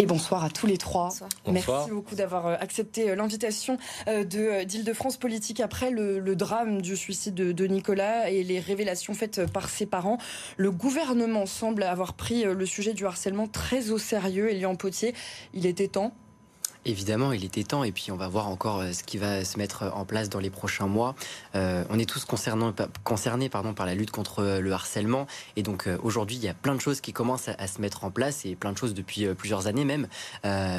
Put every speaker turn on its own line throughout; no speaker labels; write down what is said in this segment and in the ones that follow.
Et bonsoir à tous les trois. Merci beaucoup d'avoir euh, accepté euh, l'invitation euh, de d'Île-de-France Politique après le, drame du suicide de, Nicolas et les révélations faites par ses parents. Le gouvernement semble avoir pris le sujet du harcèlement très au sérieux. Elian Potier, il était temps
Évidemment, il était temps, et puis on va voir encore euh, ce qui va se mettre en place dans les prochains mois. Euh, on est tous concernés par la lutte contre euh, le harcèlement, et donc aujourd'hui, il y a plein de choses qui commencent à, se mettre en place, et plein de choses depuis plusieurs années même.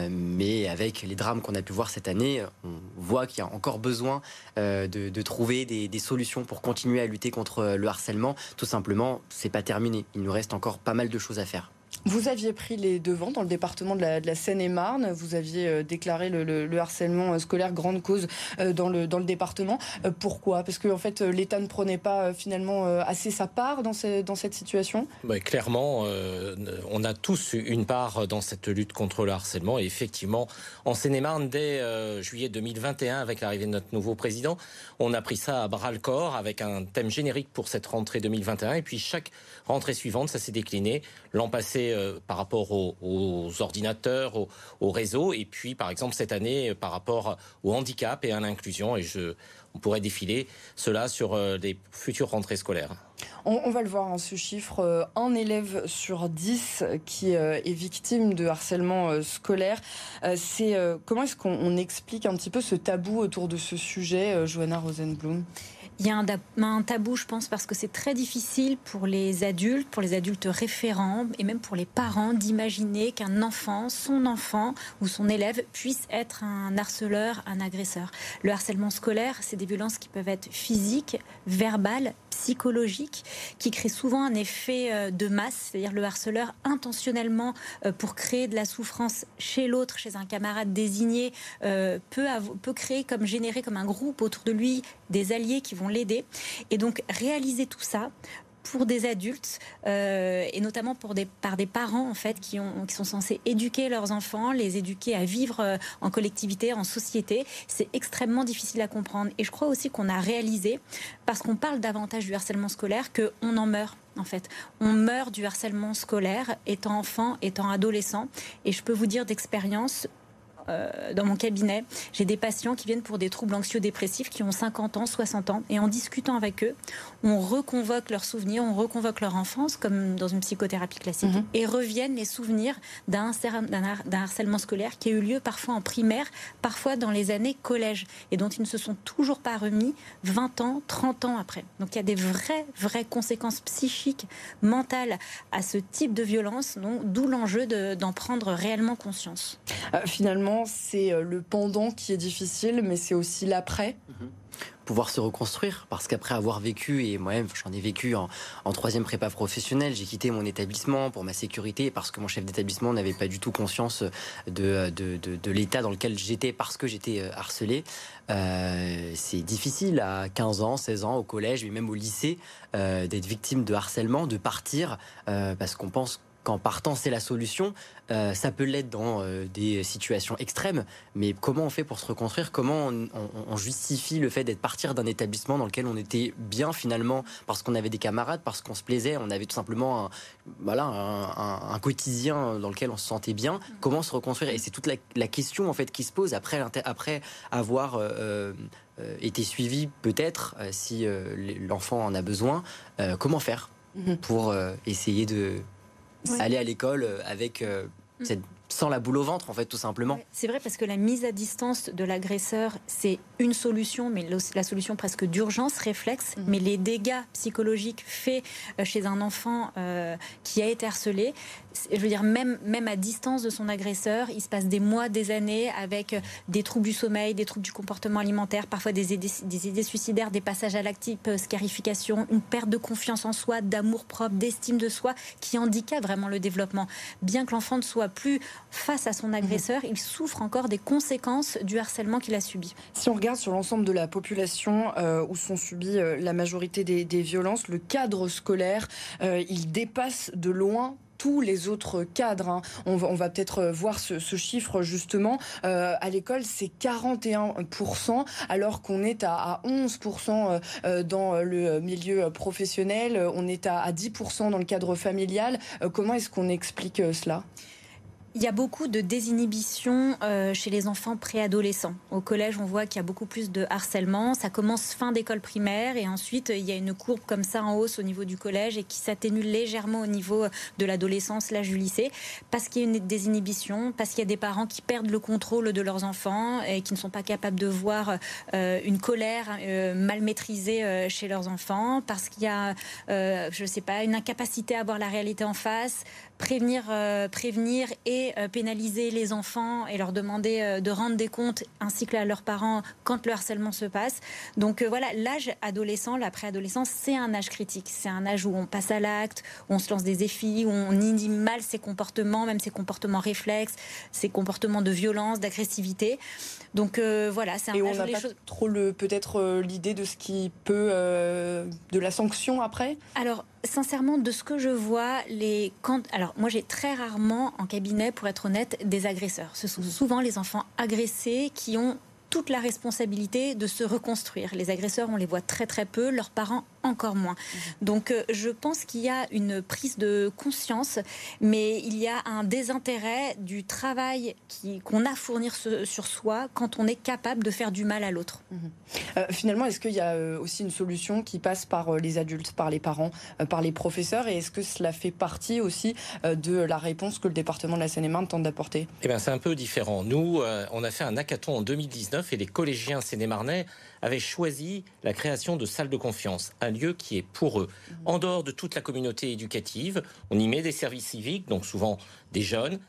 mais avec les drames qu'on a pu voir cette année, on voit qu'il y a encore besoin de, trouver des, des, solutions pour continuer à lutter contre le harcèlement. Tout simplement, c'est pas terminé. Il nous reste encore pas mal de choses à faire.
Vous aviez pris les devants dans le département de la, Seine-et-Marne. Vous aviez euh, déclaré le, harcèlement euh, scolaire grande cause euh, dans le, dans le département. Pourquoi? Parce qu'en en fait, l'État ne prenait pas finalement assez sa part dans, dans cette situation?
Bah, Clairement, on a tous une part dans cette lutte contre le harcèlement. Et effectivement, en Seine-et-Marne, dès juillet 2021, avec l'arrivée de notre nouveau président, on a pris ça à bras-le-corps avec un thème générique pour cette rentrée 2021. Et puis chaque rentrée suivante, ça s'est décliné. L'an passé, euh, par rapport aux, ordinateurs, aux, aux, réseaux, et puis par exemple cette année euh, par rapport au handicap et à l'inclusion. Et je, on pourrait défiler cela sur euh, futures rentrées scolaires.
On, va le voir, hein, ce chiffre, un élève sur dix qui est victime de harcèlement scolaire. c'est comment est-ce qu'on explique un petit peu ce tabou autour de ce sujet, Johanna Rosenblum?
Il y a un, tabou, je pense, parce que c'est très difficile pour les adultes, pour les adultes référents et même pour les parents d'imaginer qu'un enfant, son enfant ou son élève puisse être un harceleur, un agresseur. Le harcèlement scolaire, c'est des violences qui peuvent être physiques, verbales, psychologiques, qui créent souvent un effet euh, de masse, c'est-à-dire le harceleur intentionnellement euh, pour créer de la souffrance chez l'autre, chez un camarade désigné, euh, peut, peut créer comme générer comme un groupe autour de lui des alliés qui vont l'aider. Et donc réaliser tout ça pour des adultes euh, et notamment pour des, par des parents en fait qui, ont, qui sont censés éduquer leurs enfants, les éduquer à vivre euh, en collectivité, en société, c'est extrêmement difficile à comprendre. Et je crois aussi qu'on a réalisé, parce qu'on parle davantage du harcèlement scolaire, qu'on en meurt en fait. On meurt du harcèlement scolaire étant enfant, étant adolescent. Et je peux vous dire d'expérience, euh, dans mon cabinet, j'ai des patients qui viennent pour des troubles anxieux-dépressifs qui ont 50 ans, 60 ans. Et en discutant avec eux, on reconvoque leurs souvenirs, on reconvoque leur enfance, comme dans une psychothérapie classique. Mhm. Et reviennent les souvenirs d'un harcèlement scolaire qui a eu lieu parfois en primaire, parfois dans les années collège, et dont ils ne se sont toujours pas remis 20 ans, 30 ans après. Donc il y a des vraies, vraies conséquences psychiques, mentales à ce type de violence, d'où l'enjeu d'en prendre réellement conscience.
Euh, finalement, c'est euh, le pendant qui est difficile, mais c'est aussi l'après.
Mhm. Pouvoir se reconstruire, parce qu'après avoir vécu, et moi-même j'en ai vécu en, troisième prépa professionnelle, j'ai quitté mon établissement pour ma sécurité, parce que mon chef d'établissement n'avait pas du tout conscience de, l'état dans lequel j'étais, parce que j'étais euh, harcelé. Euh, c'est difficile à 15 ans, 16 ans, au collège, mais même au lycée, d'être victime de harcèlement, de partir, parce qu'on pense qu'en partant c'est la solution. Euh, ça peut l'être dans euh, des situations extrêmes, mais comment on fait pour se reconstruire? Comment on, justifie le fait d'être partir d'un établissement dans lequel on était bien finalement parce qu'on avait des camarades, parce qu'on se plaisait, on avait tout simplement un, voilà un, quotidien dans lequel on se sentait bien? Comment se reconstruire? Et c'est toute la, question en fait qui se pose après après avoir euh, été suivi peut-être si l'enfant en a besoin. comment faire mm-hmm. pour essayer de aller à l'école euh, avec euh, mm. cette sans la boule au ventre, en fait, tout simplement.
C'est vrai parce que la mise à distance de l'agresseur, c'est une solution, mais la solution presque d'urgence, réflexe. Mm. Mais les dégâts psychologiques faits euh, chez un enfant qui a été harcelé, je veux dire, même, même à distance de son agresseur, il se passe des mois, des années avec des troubles du sommeil, des troubles du comportement alimentaire, parfois des idées, des idées suicidaires, des passages à l'acte euh, scarification, une perte de confiance en soi, d'amour propre, d'estime de soi, qui handicapent vraiment le développement. Bien que l'enfant ne soit plus face à son agresseur, il souffre encore des conséquences du harcèlement qu'il a subi.
Si on regarde sur l'ensemble de la population euh, où sont subies euh, la majorité des, violences, le cadre scolaire, il dépasse de loin tous les autres cadres. Hein. On va, peut-être euh, voir ce, chiffre justement. Euh, à l'école, c'est 41%, alors qu'on est à, 11% euh, dans le milieu professionnel, on est à, à 10% dans le cadre familial. comment est-ce qu'on explique cela?
Il y a beaucoup de désinhibition euh, chez les enfants préadolescents. Au collège, on voit qu'il y a beaucoup plus de harcèlement. Ça commence fin d'école primaire et ensuite il y a une courbe comme ça en hausse au niveau du collège et qui s'atténue légèrement au niveau de l'adolescence, l'âge du lycée, parce qu'il y a une désinhibition, parce qu'il y a des parents qui perdent le contrôle de leurs enfants et qui ne sont pas capables de voir euh, une colère euh, mal maîtrisée chez leurs enfants, parce qu'il y a, je ne sais pas, une incapacité à voir la réalité en face, prévenir, prévenir et euh, pénaliser les enfants et leur demander euh, de rendre des comptes ainsi que à leurs parents quand le harcèlement se passe. Donc euh, voilà, l'âge adolescent, la préadolescence, c'est un âge critique. C'est un âge où on passe à l'acte, où on se lance des défis, où on inhibe mal ses comportements, même ses comportements réflexes, ses comportements de violence, d'agressivité. Donc voilà, c'est un
et
âge
on n'a pas trop le peut-être l'idée de ce qui peut de la sanction après?
Alors sincèrement, de ce que je vois, les quand alors moi j'ai très rarement en cabinet, pour être honnête, des agresseurs. Ce sont souvent les enfants agressés qui ont toute la responsabilité de se reconstruire. Les agresseurs, on les voit très très peu, leurs parents encore moins. Donc euh, je pense qu'il y a une prise de conscience, mais il y a un désintérêt du travail qu'on a à fournir sur soi quand on est capable de faire du mal à l'autre. Mhm.
Euh, finalement, est-ce qu'il y a euh, aussi une solution qui passe par les adultes, par les parents, par les professeurs, et est-ce que cela fait partie aussi de la réponse que le département de la Seine-et-Marne tente d'apporter?
Eh bien, c'est un peu différent. Nous, on a fait un hackathon en 2019 et les collégiens seine-et-marnais avaient choisi la création de salles de confiance, lieu qui est pour eux. En dehors de toute la communauté éducative, on y met des services civiques, donc souvent des jeunes,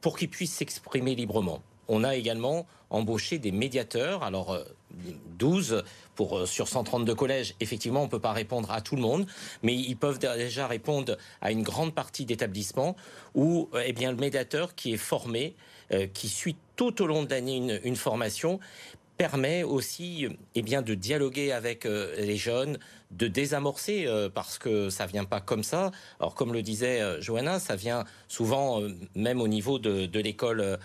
pour qu'ils puissent s'exprimer librement. On a également embauché des médiateurs, alors 12 euh, pour, euh, sur 132 collèges. Effectivement, on ne peut pas répondre à tout le monde, mais ils peuvent déjà répondre à une grande partie d'établissements où euh, eh bien, le médiateur qui est formé, qui suit tout au long de l'année une formation, permet aussi eh bien, de dialoguer avec euh, les jeunes, de désamorcer, euh, parce que ça vient pas comme ça. Alors, comme le disait euh, Johanna, ça vient souvent même au niveau de, l'école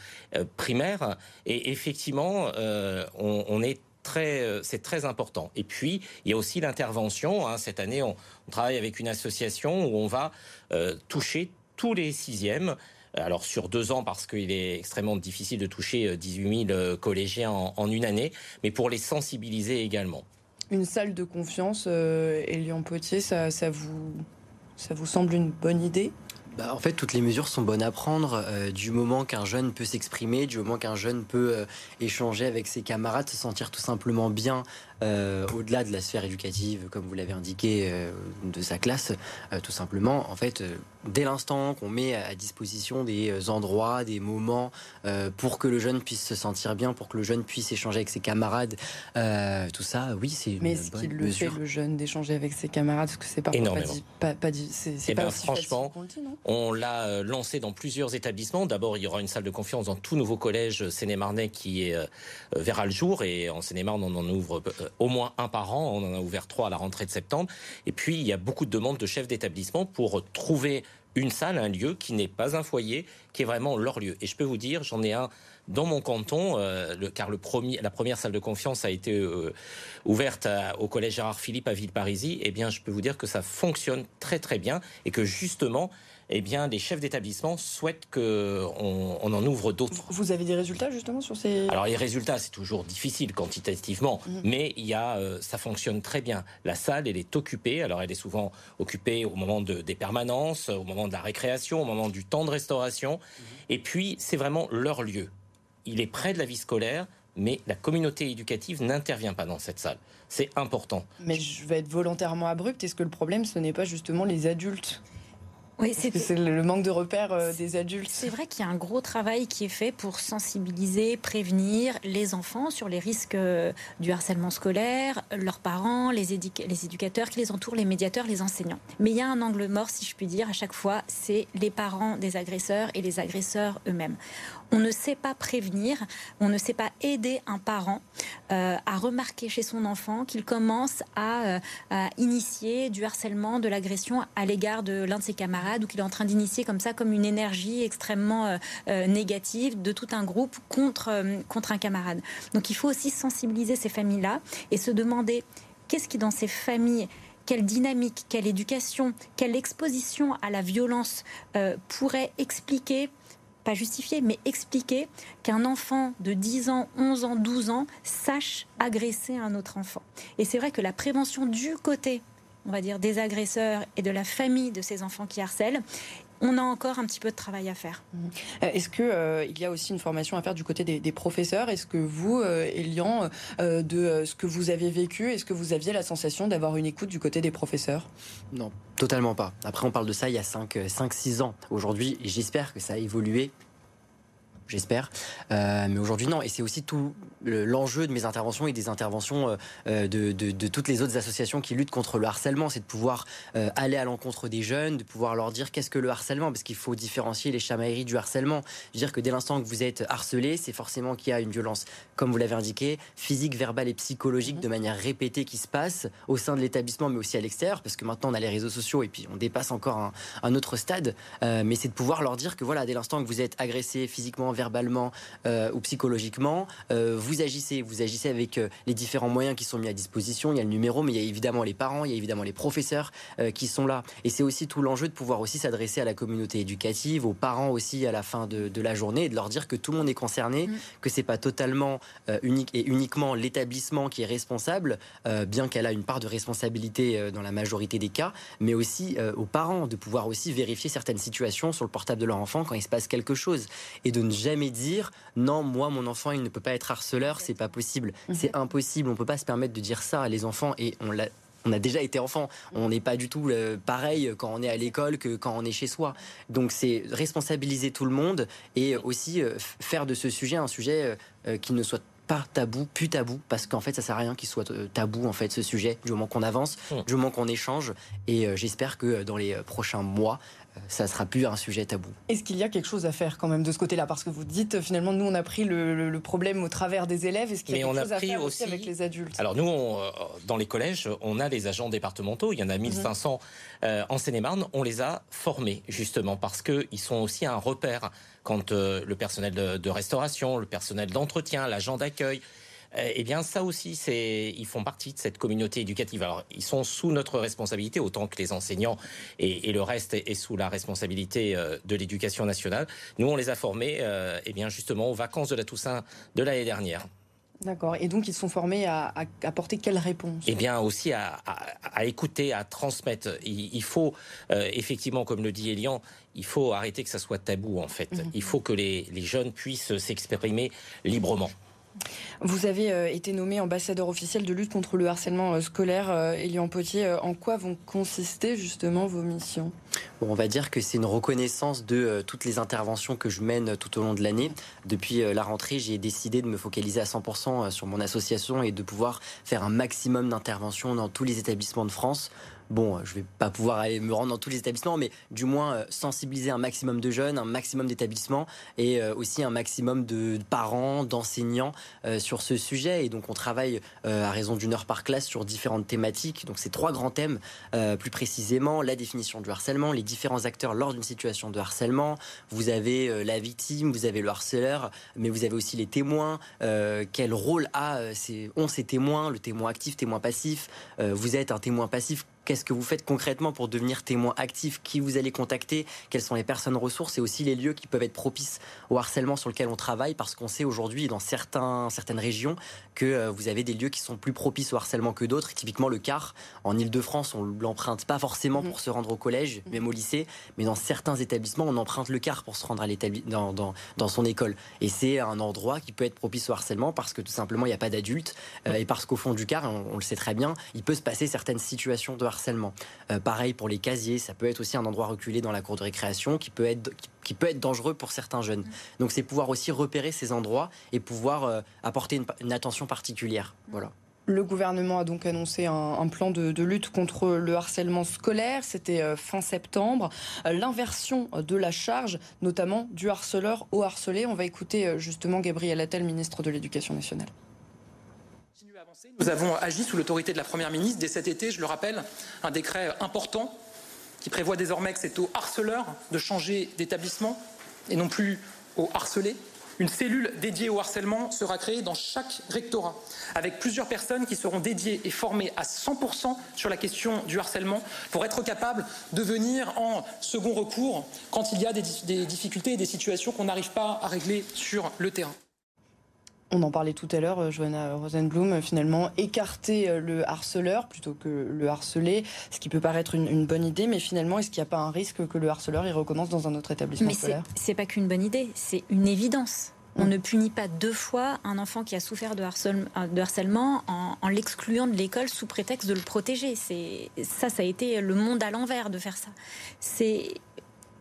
primaire. Et effectivement, on, on est c'est très important. Et puis, il y a aussi l'intervention. Hein. Cette année, on, travaille avec une association où on va toucher tous les sixièmes alors sur deux ans parce qu'il est extrêmement difficile de toucher 18 euh, 000 collégiens en, une année, mais pour les sensibiliser également.
Une salle de confiance, euh, Elian Potier, ça, vous, ça vous semble une bonne idée?
Bah, en fait, toutes les mesures sont bonnes à prendre euh, du moment qu'un jeune peut s'exprimer, du moment qu'un jeune peut échanger avec ses camarades, se sentir tout simplement bien euh, au-delà de la sphère éducative, comme vous l'avez indiqué, euh, de sa classe, euh, tout simplement, en fait, dès l'instant qu'on met à disposition des endroits, des moments pour que le jeune puisse se sentir bien, pour que le jeune puisse échanger avec ses camarades, tout ça, oui, c'est une
Mais est-ce qu'il le fait, le jeune, d'échanger avec ses camarades Parce que c'est pas pas, pas, c'est,
eh ben, franchement, on, l'a lancé dans plusieurs établissements. D'abord, il y aura une salle de confiance dans tout nouveau collège Seine-et-Marnais qui est, verra le jour. Et en Seine-et-Marne, on en ouvre euh, au moins un par an. On en a ouvert trois à la rentrée de septembre. Et puis, il y a beaucoup de demandes de chefs d'établissement pour trouver une salle, un lieu qui n'est pas un foyer, qui est vraiment leur lieu. Et je peux vous dire, j'en ai un dans mon canton, euh, car le premier, la première salle de confiance a été euh, ouverte au collège Gérard Philippe à Villeparisis. Eh bien, je peux vous dire que ça fonctionne très très bien et que justement, eh bien, les chefs d'établissement souhaitent qu'on on en ouvre d'autres.
Vous avez des résultats justement sur ces...
Alors les résultats, c'est toujours difficile quantitativement, mhm. mais il y a, euh, ça fonctionne très bien. La salle, elle est occupée. Alors elle est souvent occupée au moment de, des permanences, au moment de la récréation, au moment du temps de restauration. Mhm. Et puis, c'est vraiment leur lieu. Il est près de la vie scolaire, mais la communauté éducative n'intervient pas dans cette salle. C'est important.
Mais je vais être volontairement abrupte. Est-ce que le problème, ce n'est pas justement les adultes? Oui, c'est le manque de repères euh, des adultes.
C'est vrai qu'il y a un gros travail qui est fait pour sensibiliser, prévenir les enfants sur les risques euh, du harcèlement scolaire, leurs parents, les, les éducateurs qui les entourent, les médiateurs, les enseignants. Mais il y a un angle mort, si je puis dire, à chaque fois, c'est les parents des agresseurs et les agresseurs eux-mêmes. On ne sait pas prévenir, on ne sait pas aider un parent euh, à remarquer chez son enfant qu'il commence à, à, initier du harcèlement, de l'agression à l'égard de l'un de ses camarades ou qu'il est en train d'initier comme ça, comme une énergie extrêmement euh, euh, négative de tout un groupe contre, euh, contre un camarade. Donc il faut aussi sensibiliser ces familles-là et se demander qu'est-ce qui dans ces familles quelle dynamique, quelle éducation, quelle exposition à la violence pourrait expliquer pas justifier, mais expliquer qu'un enfant de 10 ans, 11 ans, 12 ans sache agresser un autre enfant. Et c'est vrai que la prévention du côté on va dire, des agresseurs et de la famille de ces enfants qui harcèlent, on a encore un petit peu de travail à faire.
Mmh. Euh, est-ce qu'il euh, il y a aussi une formation à faire du côté des, professeurs? Est-ce que vous, euh, Elian, de ce que vous avez vécu, est-ce que vous aviez la sensation d'avoir une écoute du côté des professeurs?
Non, totalement pas. Après, on parle de ça il y a 5-6 ans. Aujourd'hui, j'espère que ça a évolué j'espère. Euh, mais aujourd'hui, non. Et c'est aussi tout l'enjeu de mes interventions et des interventions euh, euh, de, toutes les autres associations qui luttent contre le harcèlement. C'est de pouvoir aller à l'encontre des jeunes, de pouvoir leur dire qu'est-ce que le harcèlement, parce qu'il faut différencier les chamailleries du harcèlement. Je veux dire que dès l'instant que vous êtes harcelé, c'est forcément qu'il y a une violence, comme vous l'avez indiqué, physique, verbale et psychologique de manière répétée qui se passe au sein de l'établissement, mais aussi à l'extérieur, parce que maintenant on a les réseaux sociaux et puis on dépasse encore un, un autre stade. mais c'est de pouvoir leur dire que voilà, dès l'instant que vous êtes agressé physiquement, verbalement euh, ou psychologiquement, euh, vous agissez. Vous agissez avec euh, les différents moyens qui sont mis à disposition. Il y a le numéro, mais il y a évidemment les parents, il y a évidemment les professeurs qui sont là. Et c'est aussi tout l'enjeu de pouvoir aussi s'adresser à la communauté éducative, aux parents aussi à la fin de, la journée et de leur dire que tout le monde est concerné, mm. que c'est pas totalement unique et uniquement l'établissement qui est responsable, bien qu'elle a une part de responsabilité dans la majorité des cas, mais aussi aux parents de pouvoir aussi vérifier certaines situations sur le portable de leur enfant quand il se passe quelque chose et de ne jamais dire non, moi, mon enfant, il ne peut pas être harceleur, c'est pas possible. Mhm. C'est impossible. On peut pas se permettre de dire ça à les enfants et on l'a on a déjà été enfant. On n'est pas du tout euh, pareil quand on est à l'école que quand on est chez soi. Donc c'est responsabiliser tout le monde et aussi euh, faire de ce sujet un sujet euh, qui ne soit pas tabou, plus tabou, parce qu'en fait, ça sert à rien qu'il soit tabou, en fait, ce sujet, du moment qu'on avance, mmh. du moment qu'on échange. Et j'espère que dans les prochains mois, ça sera plus un sujet tabou.
Est-ce qu'il y a quelque chose à faire quand même de ce côté-là? Parce que vous dites finalement, nous on a pris le, problème au travers des élèves. Est-ce qu'il y a quelque chose à faire aussi, avec les adultes?
Alors nous, euh, dans les collèges, on a les agents départementaux. Il y en a 1500 mhm. euh, en Seine-et-Marne. On les a formés justement parce qu'ils sont aussi un repère quand euh, le personnel de restauration, le personnel d'entretien, l'agent d'accueil eh bien, ça aussi, c'est, ils font partie de cette communauté éducative. Alors, ils sont sous notre responsabilité, autant que les enseignants et, le reste est, sous la responsabilité euh, de l'éducation nationale. Nous, on les a formés, euh, eh bien, justement, aux vacances de la Toussaint de l'année dernière.
D'accord. Et donc, ils sont formés à, apporter quelle réponse?
Eh bien, aussi à, écouter, à transmettre. Il, faut, euh, effectivement, comme le dit Elian, il faut arrêter que ça soit tabou, en fait. Mhm. Il faut que les jeunes puissent s'exprimer librement.
Vous avez euh, été nommé ambassadeur officiel de lutte contre le harcèlement euh, scolaire, euh, Elian Potier. En quoi vont consister justement vos missions?
On va dire que c'est une reconnaissance de toutes les interventions que je mène tout au long de l'année. Depuis la rentrée, j'ai décidé de me focaliser à 100% sur mon association et de pouvoir faire un maximum d'interventions dans tous les établissements de France bon, je vais pas pouvoir aller me rendre dans tous les établissements, mais du moins euh, sensibiliser un maximum de jeunes, un maximum d'établissements et euh, aussi un maximum de parents, d'enseignants euh, sur ce sujet. Et donc on travaille à raison d'une heure par classe sur différentes thématiques. Donc c'est trois grands thèmes, plus précisément la définition du harcèlement, les différents acteurs lors d'une situation de harcèlement. Vous avez la victime, vous avez le harceleur, mais vous avez aussi les témoins. quel rôle a, ont ces témoins, le témoin actif, témoin passif. vous êtes un témoin passif Qu'est-ce que vous faites concrètement pour devenir témoin actif? Qui vous allez contacter? Quelles sont les personnes ressources? Et aussi les lieux qui peuvent être propices au harcèlement sur lequel on travaille? Parce qu'on sait aujourd'hui dans certains, certaines régions que euh, vous avez des lieux qui sont plus propices au harcèlement que d'autres. Typiquement le car en Ile-de-France, on l'emprunte pas forcément pour se rendre au collège, mhm. même au lycée, mais dans certains établissements, on emprunte le car pour se rendre à dans, dans, dans, son école. Et c'est un endroit qui peut être propice au harcèlement parce que tout simplement il n'y a pas d'adultes euh, et parce qu'au fond du car, on, on, le sait très bien, il peut se passer certaines situations de harcèlement harcèlement. Euh, pareil pour les casiers, ça peut être aussi un endroit reculé dans la cour de récréation qui peut être, qui, peut être dangereux pour certains jeunes. Donc c'est pouvoir aussi repérer ces endroits et pouvoir euh, apporter une, attention particulière. Voilà.
Le gouvernement a donc annoncé un, plan de, lutte contre le harcèlement scolaire. C'était euh, fin septembre. L'inversion de la charge, notamment du harceleur au harcelé. On va écouter justement Gabriel Attal, ministre de l'Éducation nationale.
Nous avons agi sous l'autorité de la Première ministre dès cet été, je le rappelle, un décret important qui prévoit désormais que c'est au harceleur de changer d'établissement et non plus au harcelé. Une cellule dédiée au harcèlement sera créée dans chaque rectorat, avec plusieurs personnes qui seront dédiées et formées à 100% sur la question du harcèlement pour être capables de venir en second recours quand il y a des difficultés et des situations qu'on n'arrive pas à régler sur le terrain.
On en parlait tout à l'heure, euh, Johanna Rosenblum, euh, finalement, écarter euh, le harceleur plutôt que le harceler, ce qui peut paraître une, bonne idée, mais finalement, est-ce qu'il n'y a pas un risque que le harceleur y recommence dans un autre établissement scolaire?
c'est pas qu'une bonne idée, c'est une évidence. On ne punit pas deux fois un enfant qui a souffert de harcèlement, en, l'excluant de l'école sous prétexte de le protéger. C'est ça, ça a été le monde à l'envers de faire ça. C'est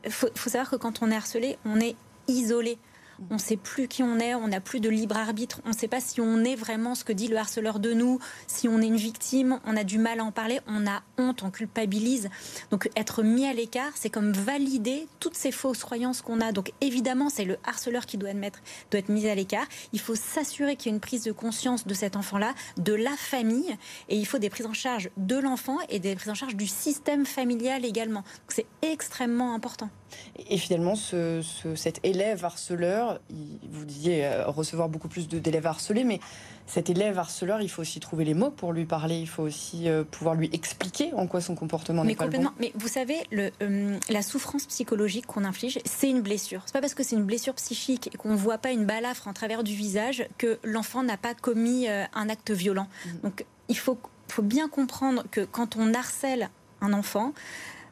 faut, faut savoir que quand on est harcelé, on est isolé on ne sait plus qui on est, on n'a plus de libre arbitre, on ne sait pas si on est vraiment ce que dit le harceleur de nous, si on est une victime, on a du mal à en parler, on a honte, on culpabilise. Donc être mis à l'écart, c'est comme valider toutes ces fausses croyances qu'on a. Donc évidemment, c'est le harceleur qui doit être, doit être mis à l'écart. Il faut s'assurer qu'il y ait une prise de conscience de cet enfant-là, de la famille, et il faut des prises en charge de l'enfant et des prises en charge du système familial également. C'est extrêmement important.
Et finalement, cet élève harceleur, vous disiez euh, recevoir beaucoup plus d'élèves harcelés, mais cet élève harceleur, il faut aussi trouver les mots pour lui parler, il faut aussi euh, pouvoir lui expliquer en quoi son comportement n'est pas bon.
Mais vous savez, euh, la souffrance psychologique qu'on inflige, c'est une blessure. C'est pas parce que c'est une blessure psychique et qu'on voit pas une balafre en travers du visage que l'enfant n'a pas commis un acte violent. Mmh. Donc il faut, faut bien comprendre que quand on harcèle un enfant,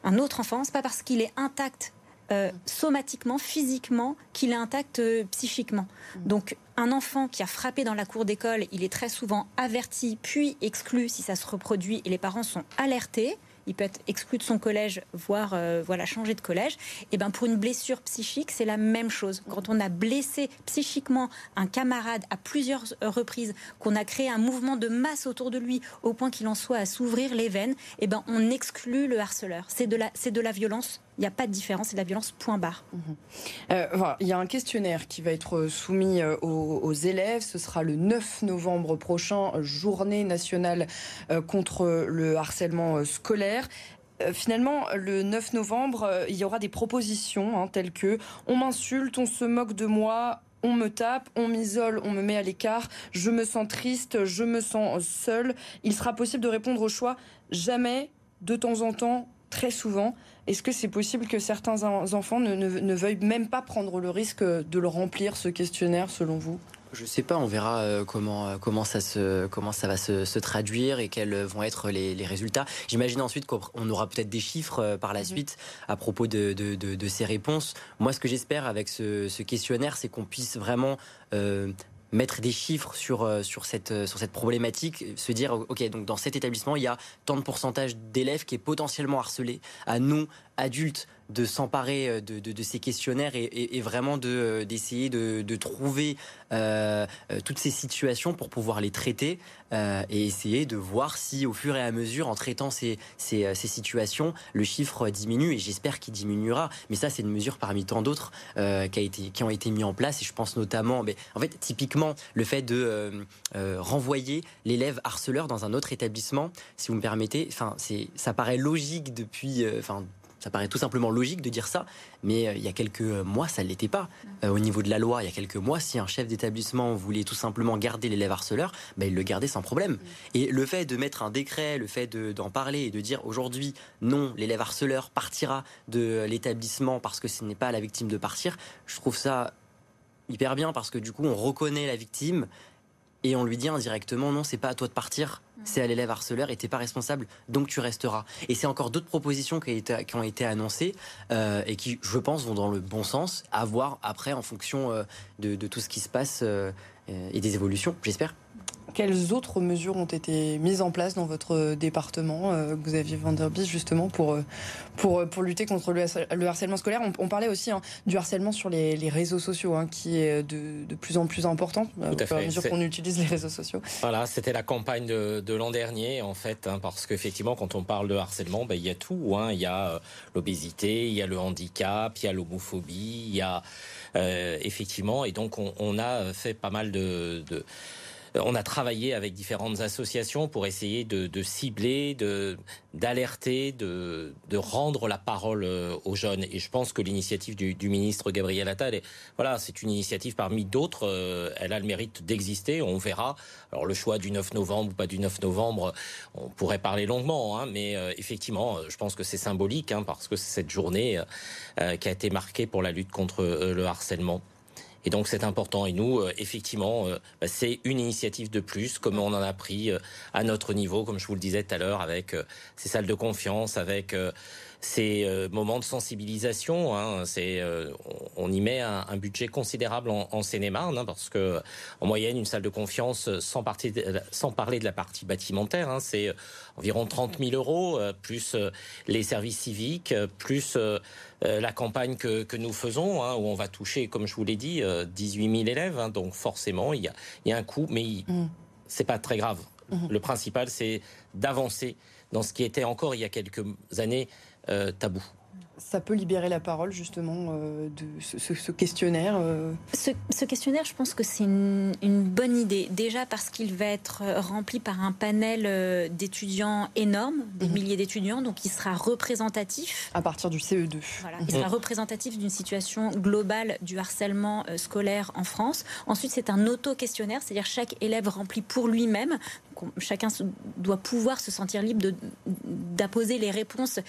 un autre enfant, c'est pas parce qu'il est intact euh, somatiquement, physiquement, qu'il est intact euh, psychiquement. Mm. Donc, un enfant qui a frappé dans la cour d'école, il est très souvent averti, puis exclu si ça se reproduit, et les parents sont alertés il peut être exclu de son collège, voire euh, voilà changer de collège. Et ben pour une blessure psychique, c'est la même chose. Quand on a blessé psychiquement un camarade à plusieurs reprises, qu'on a créé un mouvement de masse autour de lui au point qu'il en soit à s'ouvrir les veines, et ben on exclut le harceleur. C'est de la c'est de la violence il n'y a pas de différence, c'est de la violence, point barre.
Mhm. Euh, il y a un questionnaire qui va être soumis euh, aux, élèves. Ce sera le 9 novembre prochain, journée nationale contre le harcèlement scolaire. Euh, finalement, le 9 novembre, euh, il y aura des propositions hein, telles que on m'insulte, on se moque de moi, on me tape, on m'isole, on me met à l'écart, je me sens triste, je me sens seul. Il sera possible de répondre au choix jamais, de temps en temps, très souvent. Est-ce que c'est possible que certains enfants ne, veuillent même pas prendre le risque de le remplir, ce questionnaire, selon vous?
Je sais pas, on verra euh, comment euh, comment ça se comment ça va se, traduire et quels vont être les, résultats. J'imagine ensuite qu'on aura peut-être des chiffres euh, par la mhm. suite à propos de, de, ces réponses. Moi, ce que j'espère avec ce, questionnaire, c'est qu'on puisse vraiment mettre des chiffres sur, sur, cette, sur cette problématique, se dire, OK, donc dans cet établissement, il y a tant de pourcentage d'élèves qui est potentiellement harcelé. À nous, adultes, de s'emparer euh, de, ces questionnaires et, vraiment euh, d'essayer de, trouver euh, toutes ces situations pour pouvoir les traiter et essayer de voir si au fur et à mesure, en traitant ces, ces, situations, le chiffre diminue et j'espère qu'il diminuera. Mais ça, c'est une mesure parmi tant d'autres qui, été, qui ont été mis en place et je pense notamment, mais en fait, typiquement, le fait de renvoyer l'élève harceleur dans un autre établissement, si vous me permettez, enfin, ça paraît logique depuis, enfin, ça paraît tout simplement logique de dire ça, mais euh, il y a quelques mois, ça ne l'était pas. Euh, au niveau de la loi, il y a quelques mois, si un chef d'établissement voulait tout simplement garder l'élève harceleur, ben, il le gardait sans problème. Et le fait de mettre un décret, le fait d'en parler et de dire aujourd'hui, non, l'élève harceleur partira de l'établissement parce que ce n'est pas à la victime de partir, je trouve ça hyper bien parce que du coup, on reconnaît la victime et on lui dit indirectement non, c'est pas à toi de partir, c'est à l'élève harceleur et t'es pas responsable, donc tu resteras. Et c'est encore d'autres propositions qui, ont été annoncées euh, et qui, je pense, vont dans le bon sens, à voir après en fonction euh, de, tout ce qui se passe euh, et des évolutions, j'espère.
Quelles autres mesures ont été mises en place dans votre département, euh, Xavier Vanderbis, justement, pour, euh, pour, euh, pour lutter contre le, harcèlement scolaire on, parlait aussi hein, du harcèlement sur les, réseaux sociaux, hein, qui est de, de, plus en plus important
Tout à,
à mesure qu'on utilise les réseaux sociaux.
Voilà, c'était la campagne de, de l'an dernier, en fait, hein, parce qu'effectivement, quand on parle de harcèlement, ben, il y a tout. Hein. Il y a l'obésité, il y a le handicap, il y a l'homophobie, il y a effectivement, et donc on, on, a fait pas mal de on a travaillé avec différentes associations pour essayer de, cibler, de d'alerter, de, rendre la parole aux jeunes. Et je pense que l'initiative du, ministre Gabriel Attal, est, voilà, c'est une initiative parmi d'autres. elle a le mérite d'exister. On verra. Alors le choix du 9 novembre ou pas du 9 novembre, on pourrait parler longuement, hein, mais effectivement, je pense que c'est symbolique hein, parce que c'est cette journée qui a été marquée pour la lutte contre le harcèlement. Et donc c'est important. Et nous, euh, effectivement, euh, bah, c'est une initiative de plus, comme on en a pris euh, à notre niveau, comme je vous le disais tout à l'heure, avec ces salles de confiance, avec ces moments de sensibilisation. Hein, c'est, on, y met un, budget considérable en, en Seine-et-Marne, hein, parce que en moyenne, une salle de confiance, sans, partie, sans parler de la partie bâtimentaire, hein, c'est environ 30 000 euros, plus les services civiques, plus euh, la campagne que, que nous faisons, hein, où on va toucher, comme je vous l'ai dit, 18 euh, 000 élèves. Donc forcément, il y a, il y a un coût, mais mm. c'est pas très grave. Mm-hmm. Le principal, c'est d'avancer dans ce qui était encore il y a quelques années euh, tabou
ça peut libérer la parole justement euh, de ce, questionnaire euh
ce, questionnaire, je pense que c'est une, bonne idée. Déjà parce qu'il va être rempli par un panel d'étudiants énorme, des mhm. milliers d'étudiants, donc il sera représentatif.
À partir du CE2.
Voilà, il sera représentatif d'une situation globale du harcèlement scolaire en France. Ensuite, c'est un auto-questionnaire, c'est-à-dire chaque élève remplit pour lui-même. Chacun doit pouvoir se sentir libre d'apposer les réponses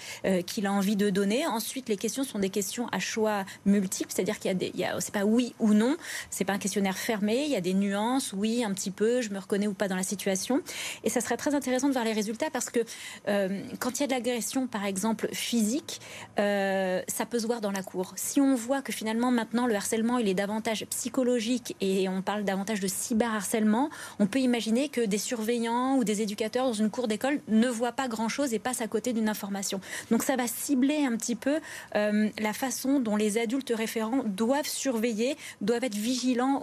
qu'il a envie de donner. Ensuite, les questions sont des questions à choix multiples, c'est-à-dire qu'il y a des, c'est pas oui ou non, c'est pas un questionnaire fermé, il y a des nuances, oui, un petit peu, je me reconnais ou pas dans la situation. Et ça serait très intéressant de voir les résultats parce que euh, quand il y a de l'agression, par exemple physique, euh, ça peut se voir dans la cour. Si on voit que finalement maintenant le harcèlement il est davantage psychologique et on parle davantage de cyberharcèlement, on peut imaginer que des surveillants ou des éducateurs dans une cour d'école ne voient pas grand-chose et passent à côté d'une information. Donc ça va cibler un petit peu euh, la façon dont les adultes référents doivent surveiller, doivent être vigilants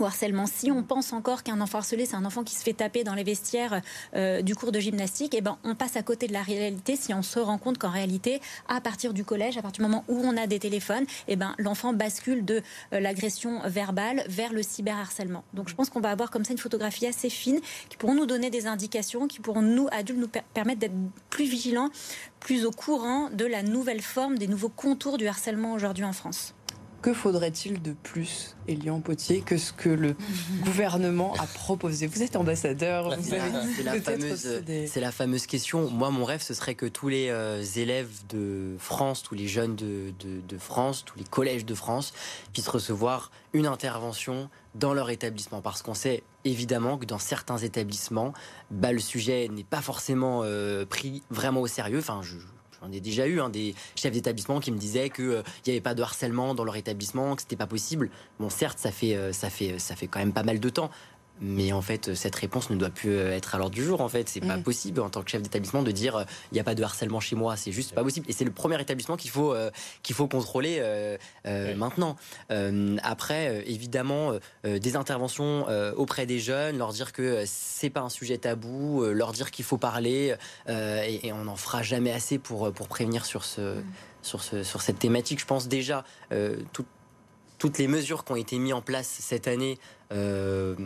au harcèlement. Si on pense encore qu'un enfant harcelé, c'est un enfant qui se fait taper dans les vestiaires euh, du cours de gymnastique, eh ben, on passe à côté de la réalité si on se rend compte qu'en réalité, à partir du collège, à partir du moment où on a des téléphones, eh ben, l'enfant bascule de euh, l'agression verbale vers le cyberharcèlement. Donc je pense qu'on va avoir comme ça une photographie assez fine qui pourront nous donner des indications, qui pourront nous, adultes, nous permettre d'être plus vigilants, plus au courant de la nouvelle forme, des nouveaux contours du harcèlement aujourd'hui en France.
Que faudrait-il de plus, Elian Potier, que ce que le gouvernement a proposé? Vous êtes ambassadeur,
C'est la, fameuse, question. Moi, mon rêve, ce serait que tous les euh, élèves de France, tous les jeunes de, France, tous les collèges de France puissent recevoir une intervention dans leur établissement. Parce qu'on sait évidemment que dans certains établissements, bah, le sujet n'est pas forcément euh, pris vraiment au sérieux. Enfin, je, J'en ai déjà eu hein, des chefs d'établissement qui me disaient qu'il euh, n'y avait pas de harcèlement dans leur établissement, que c'était pas possible. Bon, certes, ça fait, euh, ça, fait, ça fait quand même pas mal de temps. Mais en fait, cette réponse ne doit plus euh, être à l'ordre du jour. En fait, c'est pas mm. possible en tant que chef d'établissement de dire il n'y a pas de harcèlement chez moi. C'est juste pas possible. Et c'est le premier établissement qu'il faut qu'il faut contrôler maintenant. après, évidemment, des interventions auprès des jeunes, leur dire que c'est pas un sujet tabou, leur dire qu'il faut parler, et, et, on n'en fera jamais assez pour pour prévenir sur ce. Mm. Sur, ce, sur cette thématique, je pense déjà tout, toutes les mesures qui ont été mises en place cette année euh,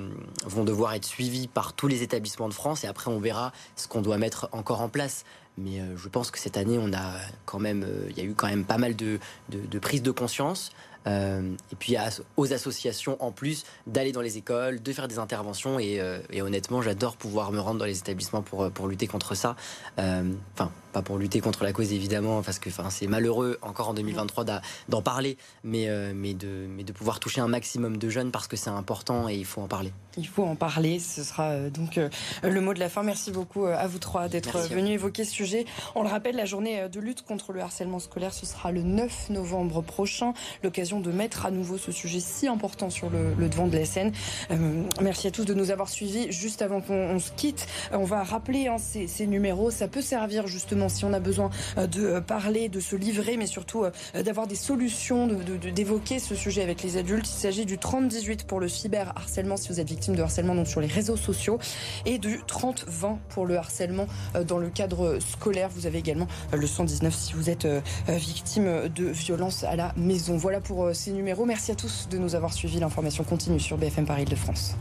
vont devoir être suivies par tous les établissements de France et après on verra ce qu'on doit mettre encore en place. Mais euh, je pense que cette année, on a quand même, euh, il y a eu quand même pas mal de, de, de prise de conscience. Et puis aux associations en plus d'aller dans les écoles, de faire des interventions. Et, et honnêtement, j'adore pouvoir me rendre dans les établissements pour, pour lutter contre ça. Enfin, pas pour lutter contre la cause évidemment, parce que c'est malheureux encore en 2023 d'en parler, mais, mais, de, mais de pouvoir toucher un maximum de jeunes parce que c'est important et il faut en parler.
Il faut en parler, ce sera donc le mot de la fin. Merci beaucoup à vous trois d'être venus évoquer ce sujet. On le rappelle, la journée de lutte contre le harcèlement scolaire, ce sera le 9 novembre prochain. L'occasion de mettre à nouveau ce sujet si important sur le, devant de la scène. Euh, merci à tous de nous avoir suivis. Juste avant qu'on se quitte, on va rappeler hein, ces, numéros. Ça peut servir justement si on a besoin euh, de parler, de se livrer, mais surtout euh, d'avoir des solutions, d'évoquer ce sujet avec les adultes. Il s'agit du 3018 pour le cyberharcèlement si vous êtes victime de harcèlement donc sur les réseaux sociaux et du 3020 pour le harcèlement dans le cadre scolaire. Vous avez également le 119 si vous êtes victime de violences à la maison. Voilà pour euh, ces numéros. Merci à tous de nous avoir suivis. L'information continue sur BFM Paris de France.